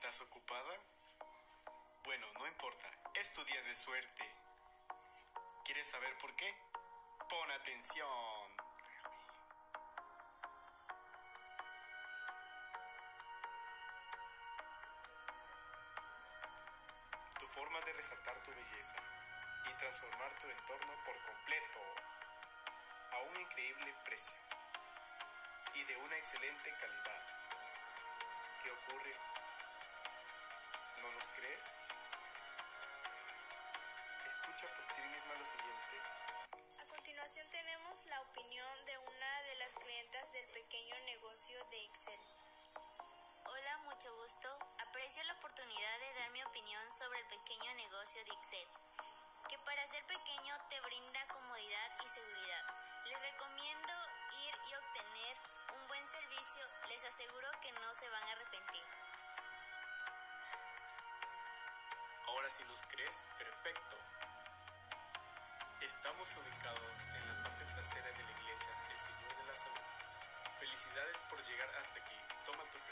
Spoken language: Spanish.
¿Estás ocupada? Bueno, no importa, es tu día de suerte. ¿Quieres saber por qué? Pon atención. Tu forma de resaltar tu belleza y transformar tu entorno por completo a un increíble precio y de una excelente calidad. ¿Qué ocurre? ¿No nos crees? Escucha por ti misma lo siguiente. A continuación tenemos la opinión de una de las clientas del pequeño negocio de Excel. Hola, mucho gusto. Aprecio la oportunidad de dar mi opinión sobre el pequeño negocio de Excel, que para ser pequeño te brinda comodidad y seguridad. Les recomiendo ir y obtener un buen servicio, les aseguro que no se van a arrepentir. Ahora si nos crees, perfecto. Estamos ubicados en la parte trasera de la iglesia El Señor de la Salud. Felicidades por llegar hasta aquí. Toma tu.